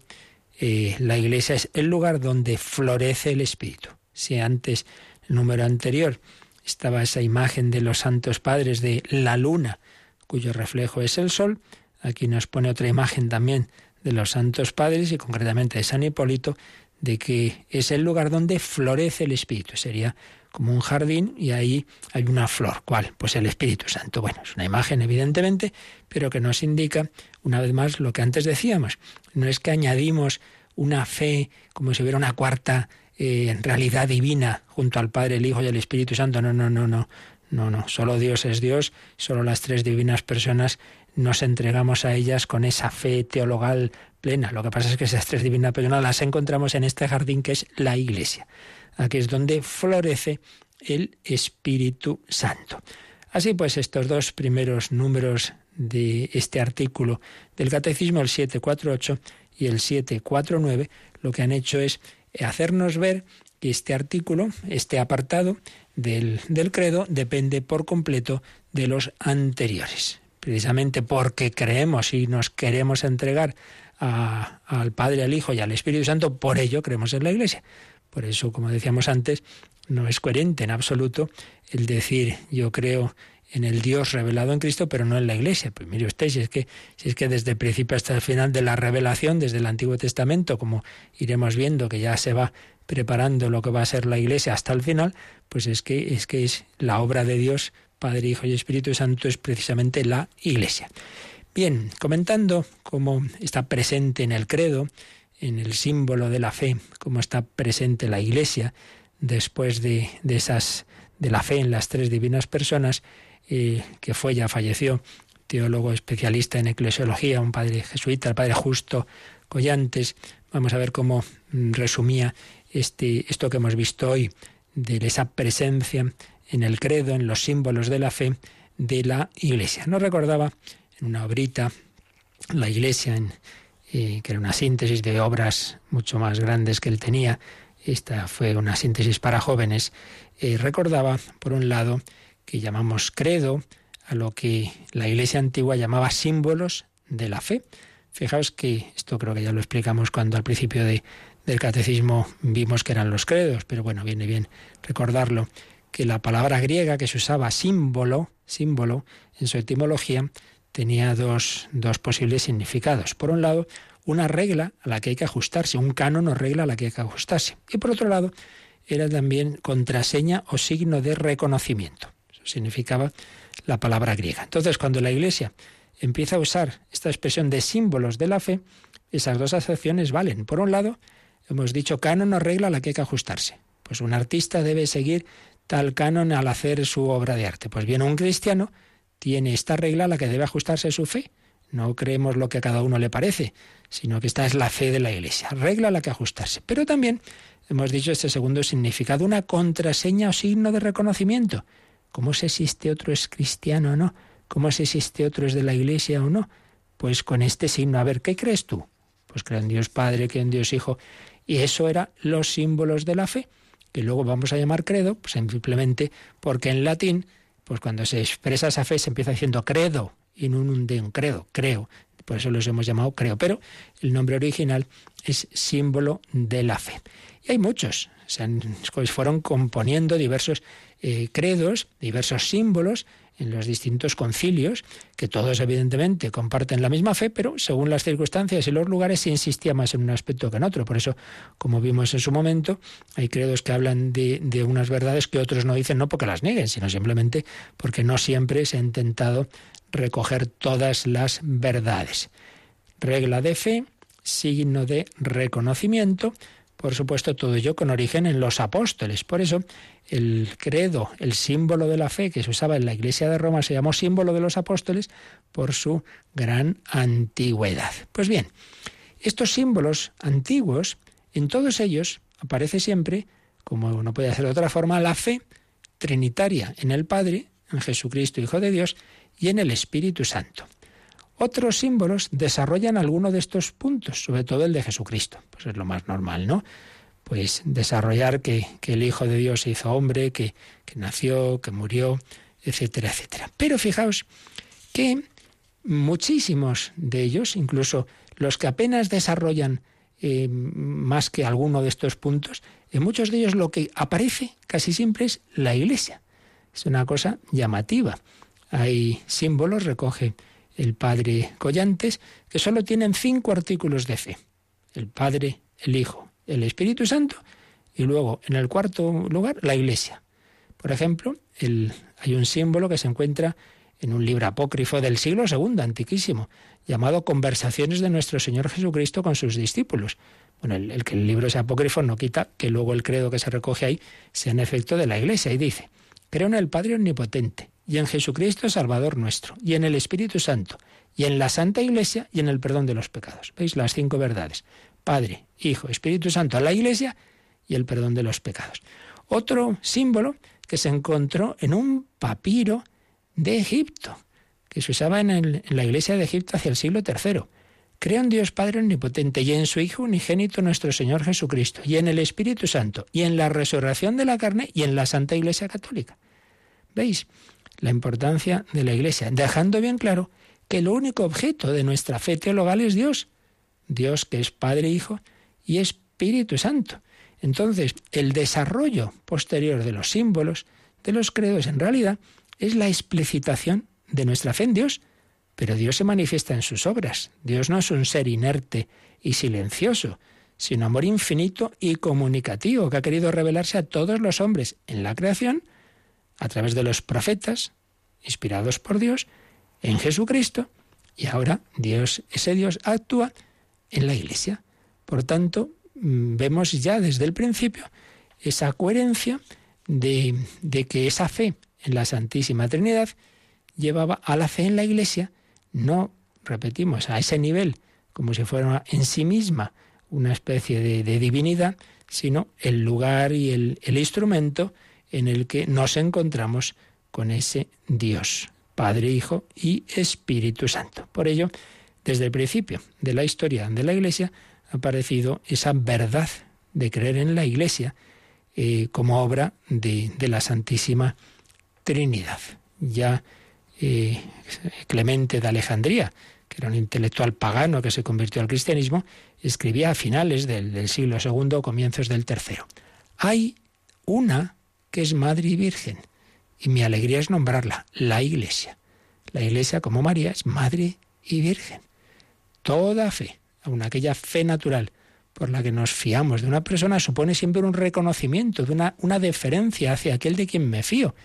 eh, la iglesia es el lugar donde florece el Espíritu. Si antes, el número anterior, estaba esa imagen de los santos padres de la luna, cuyo reflejo es el sol, aquí nos pone otra imagen también de los santos padres y concretamente de San Hipólito, de que es el lugar donde florece el Espíritu. Sería como un jardín y ahí hay una flor. ¿Cuál? Pues el Espíritu Santo. Bueno, es una imagen evidentemente, pero que nos indica una vez más lo que antes decíamos. No es que añadimos una fe como si hubiera una cuarta eh, realidad divina junto al Padre, el Hijo y el Espíritu Santo. No, no, no, no. No, no, solo Dios es Dios, solo las tres divinas personas nos entregamos a ellas con esa fe teologal plena. Lo que pasa es que esas tres divinas personas las encontramos en este jardín que es la Iglesia. Aquí es donde florece el Espíritu Santo. Así pues, estos dos primeros números de este artículo del Catecismo, el 748 y el 749, lo que han hecho es hacernos ver que este artículo, este apartado del, del credo, depende por completo de los anteriores. Precisamente porque creemos y nos queremos entregar al Padre, al Hijo y al Espíritu Santo, por ello creemos en la Iglesia. Por eso, como decíamos antes, no es coherente en absoluto el decir yo creo en el Dios revelado en Cristo, pero no en la Iglesia. Pues mire usted, si es que, si es que desde el principio hasta el final de la revelación, desde el Antiguo Testamento, como iremos viendo que ya se va preparando lo que va a ser la Iglesia hasta el final, pues es que es que es la obra de Dios, Padre, Hijo y Espíritu Santo, es precisamente la Iglesia. Bien, comentando cómo está presente en el credo, en el símbolo de la fe, cómo está presente la Iglesia después de, de esas de la fe en las tres divinas personas, que fue ya falleció, teólogo especialista en eclesiología, un padre jesuita, el padre Justo Collantes. Vamos a ver cómo mm, resumía este, esto que hemos visto hoy, de esa presencia en el credo, en los símbolos de la fe de la Iglesia. Nos recordaba en una obrita la Iglesia, en, que era una síntesis de obras mucho más grandes que él tenía. Esta fue una síntesis para jóvenes. Eh, recordaba, por un lado, que llamamos credo, a lo que la Iglesia antigua llamaba símbolos de la fe. Fijaos que esto creo que ya lo explicamos cuando al principio de, del catecismo vimos que eran los credos, pero bueno, viene bien recordarlo, que la palabra griega que se usaba símbolo, símbolo, en su etimología, tenía dos, dos posibles significados. Por un lado, una regla a la que hay que ajustarse, un canon o regla a la que hay que ajustarse. Y por otro lado, era también contraseña o signo de reconocimiento significaba la palabra griega. Entonces, cuando la Iglesia empieza a usar esta expresión de símbolos de la fe, esas dos acepciones valen. Por un lado, hemos dicho canon o regla a la que hay que ajustarse. Pues un artista debe seguir tal canon al hacer su obra de arte. Pues bien, un cristiano tiene esta regla a la que debe ajustarse su fe. No creemos lo que a cada uno le parece, sino que esta es la fe de la Iglesia, regla a la que ajustarse. Pero también hemos dicho este segundo significado, una contraseña o signo de reconocimiento. ¿Cómo sé si este otro es cristiano o no? ¿Cómo sé si este otro es de la iglesia o no? Pues con este signo. A ver, ¿qué crees tú? Pues creo en Dios Padre, que en Dios Hijo. Y eso era los símbolos de la fe, que luego vamos a llamar credo, pues simplemente porque en latín, pues cuando se expresa esa fe se empieza diciendo credo, y no un de un credo, creo. Por eso los hemos llamado creo. Pero el nombre original es símbolo de la fe. Y hay muchos. Se pues fueron componiendo diversos eh, credos, diversos símbolos en los distintos concilios, que todos evidentemente comparten la misma fe, pero según las circunstancias y los lugares se insistía más en un aspecto que en otro. Por eso, como vimos en su momento, hay credos que hablan de, de unas verdades que otros no dicen, no porque las nieguen, sino simplemente porque no siempre se ha intentado recoger todas las verdades. Regla de fe, signo de reconocimiento, por supuesto, todo ello con origen en los apóstoles. Por eso, el credo, el símbolo de la fe que se usaba en la Iglesia de Roma se llamó símbolo de los apóstoles por su gran antigüedad. Pues bien, estos símbolos antiguos, en todos ellos aparece siempre, como no puede ser de otra forma, la fe trinitaria en el Padre, en Jesucristo, Hijo de Dios, y en el Espíritu Santo. Otros símbolos desarrollan alguno de estos puntos, sobre todo el de Jesucristo. Pues es lo más normal, ¿no? Pues desarrollar que, el Hijo de Dios se hizo hombre, que, nació, que murió, etcétera, etcétera. Pero fijaos que muchísimos de ellos, incluso los que apenas desarrollan eh, más que alguno de estos puntos, en muchos de ellos lo que aparece casi siempre es la Iglesia. Es una cosa llamativa. Hay símbolos, recoge el padre Collantes, que solo tienen cinco artículos de fe. El Padre, el Hijo, el Espíritu Santo y luego, en el cuarto lugar, la Iglesia. Por ejemplo, hay un símbolo que se encuentra en un libro apócrifo del siglo II, antiquísimo, llamado Conversaciones de nuestro Señor Jesucristo con sus discípulos. Bueno, el, el que el libro sea apócrifo no quita que luego el credo que se recoge ahí sea en efecto de la Iglesia. Y dice, creo en el Padre Omnipotente, y en Jesucristo Salvador nuestro, y en el Espíritu Santo, y en la Santa Iglesia, y en el perdón de los pecados. ¿Veis las cinco verdades? Padre, Hijo, Espíritu Santo, a la Iglesia y el perdón de los pecados. Otro símbolo que se encontró en un papiro de Egipto, que se usaba en, la Iglesia de Egipto hacia el siglo III. Creo en Dios Padre Omnipotente y en su Hijo unigénito nuestro Señor Jesucristo, y en el Espíritu Santo, y en la resurrección de la carne, y en la Santa Iglesia Católica. ¿Veis? La importancia de la Iglesia, dejando bien claro que el único objeto de nuestra fe teologal es Dios, Dios que es Padre, Hijo y Espíritu Santo. Entonces, el desarrollo posterior de los símbolos, de los credos, en realidad, es la explicitación de nuestra fe en Dios, pero Dios se manifiesta en sus obras. Dios no es un ser inerte y silencioso, sino amor infinito y comunicativo que ha querido revelarse a todos los hombres en la creación, a través de los profetas, inspirados por Dios, en Jesucristo, y ahora Dios, ese Dios, actúa en la Iglesia. Por tanto, mm, vemos ya desde el principio esa coherencia de, de que esa fe en la Santísima Trinidad llevaba a la fe en la Iglesia, no, repetimos, a ese nivel, como si fuera en sí misma una especie de, divinidad, sino el lugar y el, el instrumento en el que nos encontramos con ese Dios, Padre, Hijo y Espíritu Santo. Por ello, desde el principio de la historia de la Iglesia ha aparecido esa verdad de creer en la Iglesia eh, como obra de, la Santísima Trinidad. Ya eh, Clemente de Alejandría, que era un intelectual pagano que se convirtió al cristianismo, escribía a finales del, siglo II, comienzos del tercero. Hay una que es Madre y Virgen, y mi alegría es nombrarla, la Iglesia. La Iglesia, como María, es Madre y Virgen. Toda fe, aun aquella fe natural por la que nos fiamos de una persona, supone siempre un reconocimiento, una, una deferencia hacia aquel de quien me fío.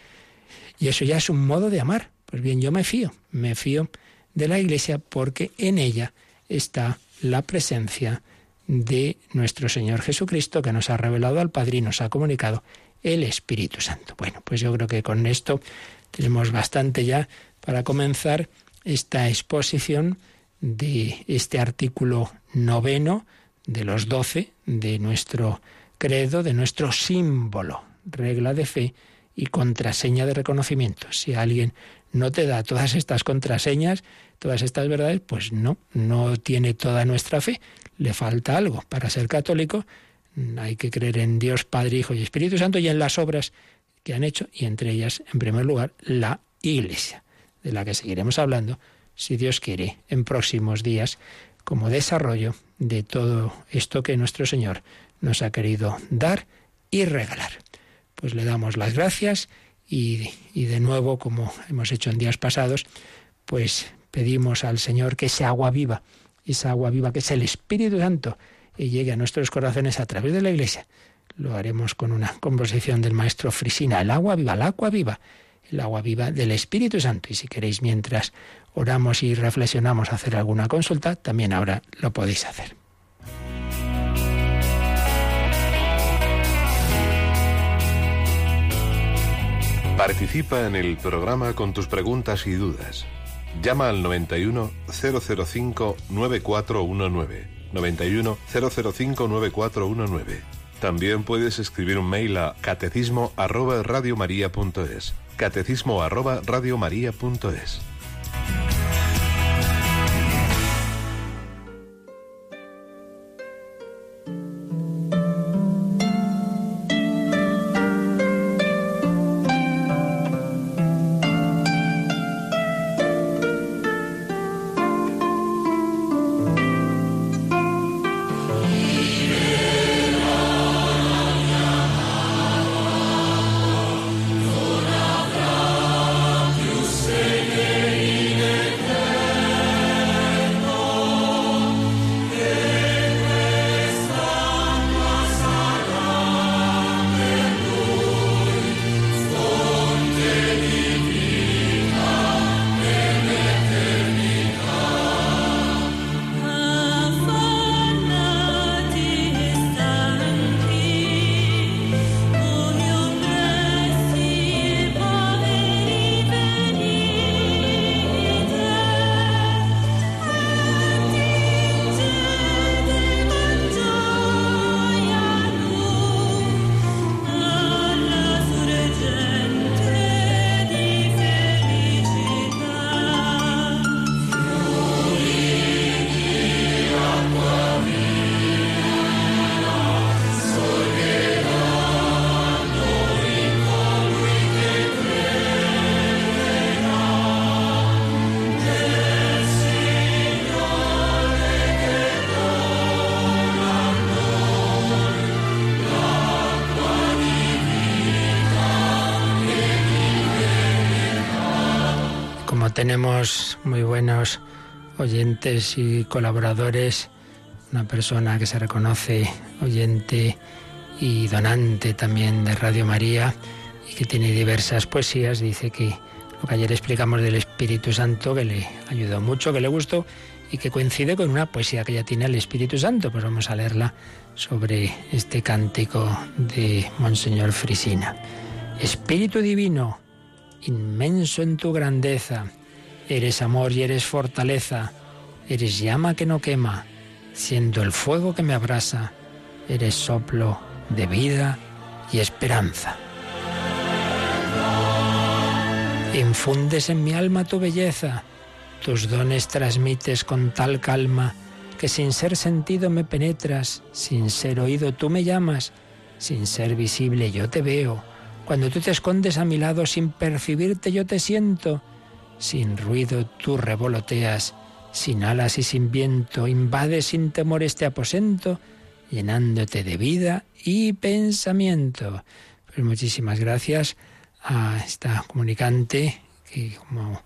Y eso ya es un modo de amar. Pues bien, yo me fío, me fío de la Iglesia porque en ella está la presencia de nuestro Señor Jesucristo que nos ha revelado al Padre y nos ha comunicado el Espíritu Santo. Bueno, pues yo creo que con esto tenemos bastante ya para comenzar esta exposición de este artículo noveno de los doce de nuestro credo, de nuestro símbolo, regla de fe y contraseña de reconocimiento. Si alguien no te da todas estas contraseñas, todas estas verdades, pues no, no tiene toda nuestra fe. Le falta algo. Para ser católico hay que creer en Dios Padre, Hijo y Espíritu Santo y en las obras que han hecho, y entre ellas, en primer lugar, la Iglesia, de la que seguiremos hablando, si Dios quiere, en próximos días, como desarrollo de todo esto que nuestro Señor nos ha querido dar y regalar. Pues le damos las gracias y, y de nuevo, como hemos hecho en días pasados, pues pedimos al Señor que ese agua viva, esa agua viva que es el Espíritu Santo, y llegue a nuestros corazones a través de la Iglesia. Lo haremos con una composición del maestro Frisina, el agua viva, el agua viva, el agua viva del Espíritu Santo. Y si queréis, mientras oramos y reflexionamos, hacer alguna consulta, también ahora lo podéis hacer. Participa en el programa con tus preguntas y dudas. Llama al 91 005 9419 91 005 9419. También puedes escribir un mail a catecismo arroba radiomaria.es. Catecismo arroba radiomaria.es. tenemos muy buenos oyentes y colaboradores, una persona que se reconoce oyente y donante también de Radio María y que tiene diversas poesías, dice que lo que ayer explicamos del Espíritu Santo, que le ayudó mucho, que le gustó y que coincide con una poesía que ya tiene el Espíritu Santo. Pues vamos a leerla sobre este cántico de Monseñor Frisina. Espíritu Divino, inmenso en tu grandeza, eres amor y eres fortaleza, eres llama que no quema, siendo el fuego que me abrasa, eres soplo de vida y esperanza. Infundes en mi alma tu belleza, tus dones transmites con tal calma que sin ser sentido me penetras, sin ser oído tú me llamas, sin ser visible yo te veo. Cuando tú te escondes a mi lado sin percibirte yo te siento, sin ruido tú revoloteas, sin alas y sin viento, invades sin temor este aposento, llenándote de vida y pensamiento. Pues muchísimas gracias a esta comunicante que como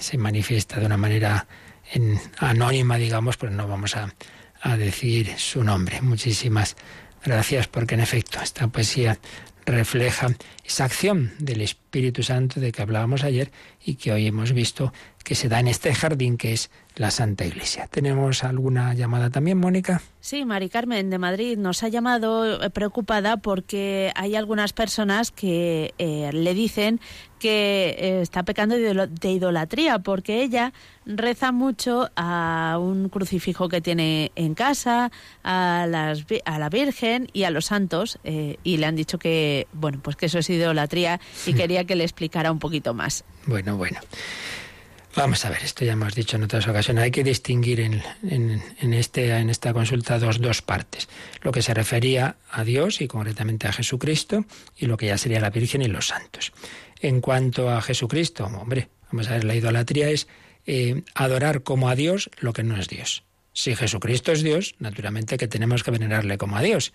se manifiesta de una manera en, anónima, digamos, pues no vamos a, a decir su nombre. Muchísimas gracias porque en efecto esta poesía refleja esa acción del Espíritu Santo de que hablábamos ayer y que hoy hemos visto que se da en este jardín que es la Santa Iglesia. ¿Tenemos alguna llamada también, Mónica? Sí, Mari Carmen de Madrid nos ha llamado eh, preocupada porque hay algunas personas que eh, le dicen que eh, está pecando de idolatría porque ella reza mucho a un crucifijo que tiene en casa, a, las, a la Virgen y a los santos y le han dicho que bueno pues que eso es idolatría y quería que le explicara un poquito más. Bueno, bueno. Vamos a ver, esto ya hemos dicho en otras ocasiones. Hay que distinguir en, en, este, en esta consulta dos, dos partes. Lo que se refería a Dios y concretamente a Jesucristo y lo que ya sería la Virgen y los santos. En cuanto a Jesucristo, hombre, vamos a ver, la idolatría es eh, adorar como a Dios lo que no es Dios. Si Jesucristo es Dios, naturalmente que tenemos que venerarle como a Dios.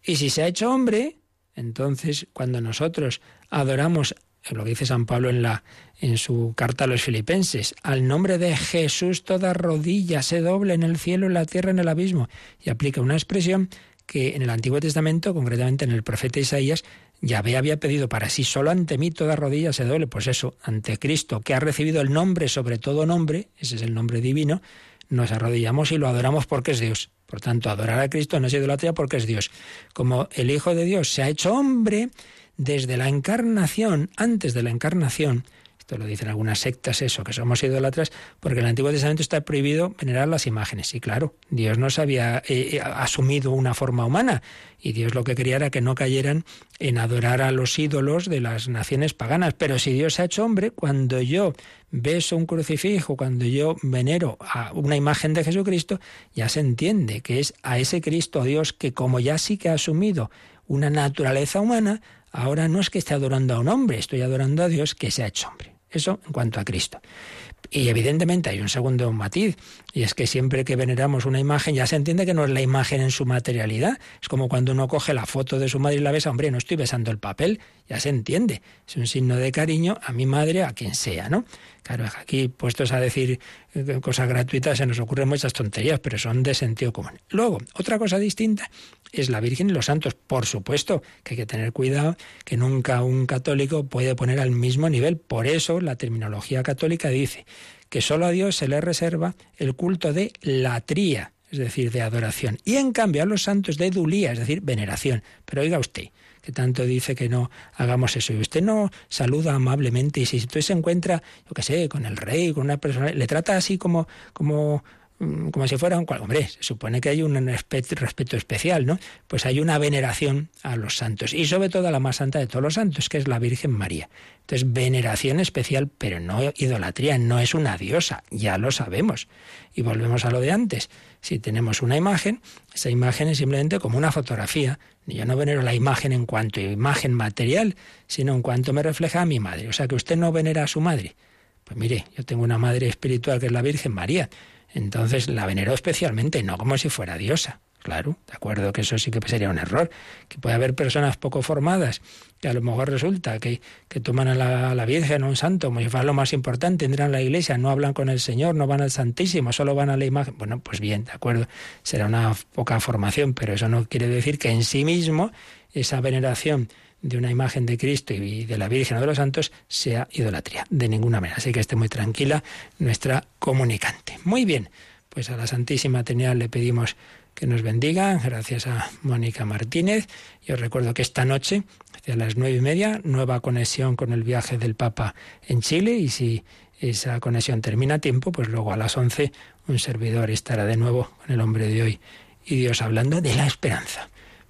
Y si se ha hecho hombre, entonces cuando nosotros adoramos lo que dice San Pablo en, la, en su carta a los filipenses, al nombre de Jesús toda rodilla se doble en el cielo, en la tierra, en el abismo, y aplica una expresión que en el Antiguo Testamento, concretamente en el profeta Isaías, Yahvé había pedido para sí, solo ante mí toda rodilla se doble, pues eso, ante Cristo, que ha recibido el nombre sobre todo nombre, ese es el nombre divino, nos arrodillamos y lo adoramos porque es Dios. Por tanto, adorar a Cristo no es idolatría porque es Dios. Como el Hijo de Dios se ha hecho hombre, desde la encarnación, antes de la encarnación, esto lo dicen algunas sectas, eso, que somos idólatras, porque en el Antiguo Testamento está prohibido venerar las imágenes. Y claro, Dios no se había eh, eh, asumido una forma humana. Y Dios lo que quería era que no cayeran en adorar a los ídolos de las naciones paganas. Pero si Dios se ha hecho hombre, cuando yo beso un crucifijo, cuando yo venero a una imagen de Jesucristo, ya se entiende que es a ese Cristo, a Dios, que como ya sí que ha asumido una naturaleza humana, ahora no es que esté adorando a un hombre, estoy adorando a Dios que se ha hecho hombre. Eso en cuanto a Cristo. Y evidentemente hay un segundo matiz, y es que siempre que veneramos una imagen ya se entiende que no es la imagen en su materialidad. Es como cuando uno coge la foto de su madre y la besa, hombre, no estoy besando el papel, ya se entiende. Es un signo de cariño a mi madre, a quien sea, ¿no? Claro, aquí puestos a decir eh, cosas gratuitas se nos ocurren muchas tonterías, pero son de sentido común. Luego, otra cosa distinta es la Virgen y los santos. Por supuesto que hay que tener cuidado que nunca un católico puede poner al mismo nivel. Por eso la terminología católica dice que solo a Dios se le reserva el culto de latría, es decir, de adoración. Y en cambio a los santos de dulía, es decir, veneración. Pero oiga usted, que tanto dice que no hagamos eso. Y usted no saluda amablemente y si usted se encuentra, yo qué sé, con el rey, con una persona, le trata así como, como como si fuera un cual. Hombre, se supone que hay un respeto, respeto, especial, ¿no? Pues hay una veneración a los santos y sobre todo a la más santa de todos los santos, que es la Virgen María. Entonces, veneración especial, pero no idolatría, no es una diosa, ya lo sabemos. Y volvemos a lo de antes. Si tenemos una imagen, esa imagen es simplemente como una fotografía. Yo no venero la imagen en cuanto a imagen material, sino en cuanto me refleja a mi madre. O sea, que usted no venera a su madre. Pues mire, yo tengo una madre espiritual que es la Virgen María entonces la veneró especialmente, no como si fuera diosa. Claro, de acuerdo que eso sí que sería un error, que puede haber personas poco formadas que a lo mejor resulta que, que toman a la, Virgen o un santo como si fuera lo más importante, entran a la iglesia, no hablan con el Señor, no van al Santísimo, solo van a la imagen. Bueno, pues bien, de acuerdo, será una poca formación, pero eso no quiere decir que en sí mismo esa veneración de una imagen de Cristo y de la Virgen o de los santos sea idolatría, de ninguna manera. Así que esté muy tranquila nuestra comunicante. Muy bien, pues a la Santísima Trinidad le pedimos que nos bendiga, gracias a Mónica Martínez. Yo recuerdo que esta noche, hacia las nueve y media, nueva conexión con el viaje del Papa en Chile y si esa conexión termina a tiempo, pues luego a las once un servidor estará de nuevo con el hombre de hoy y Dios hablando de la esperanza.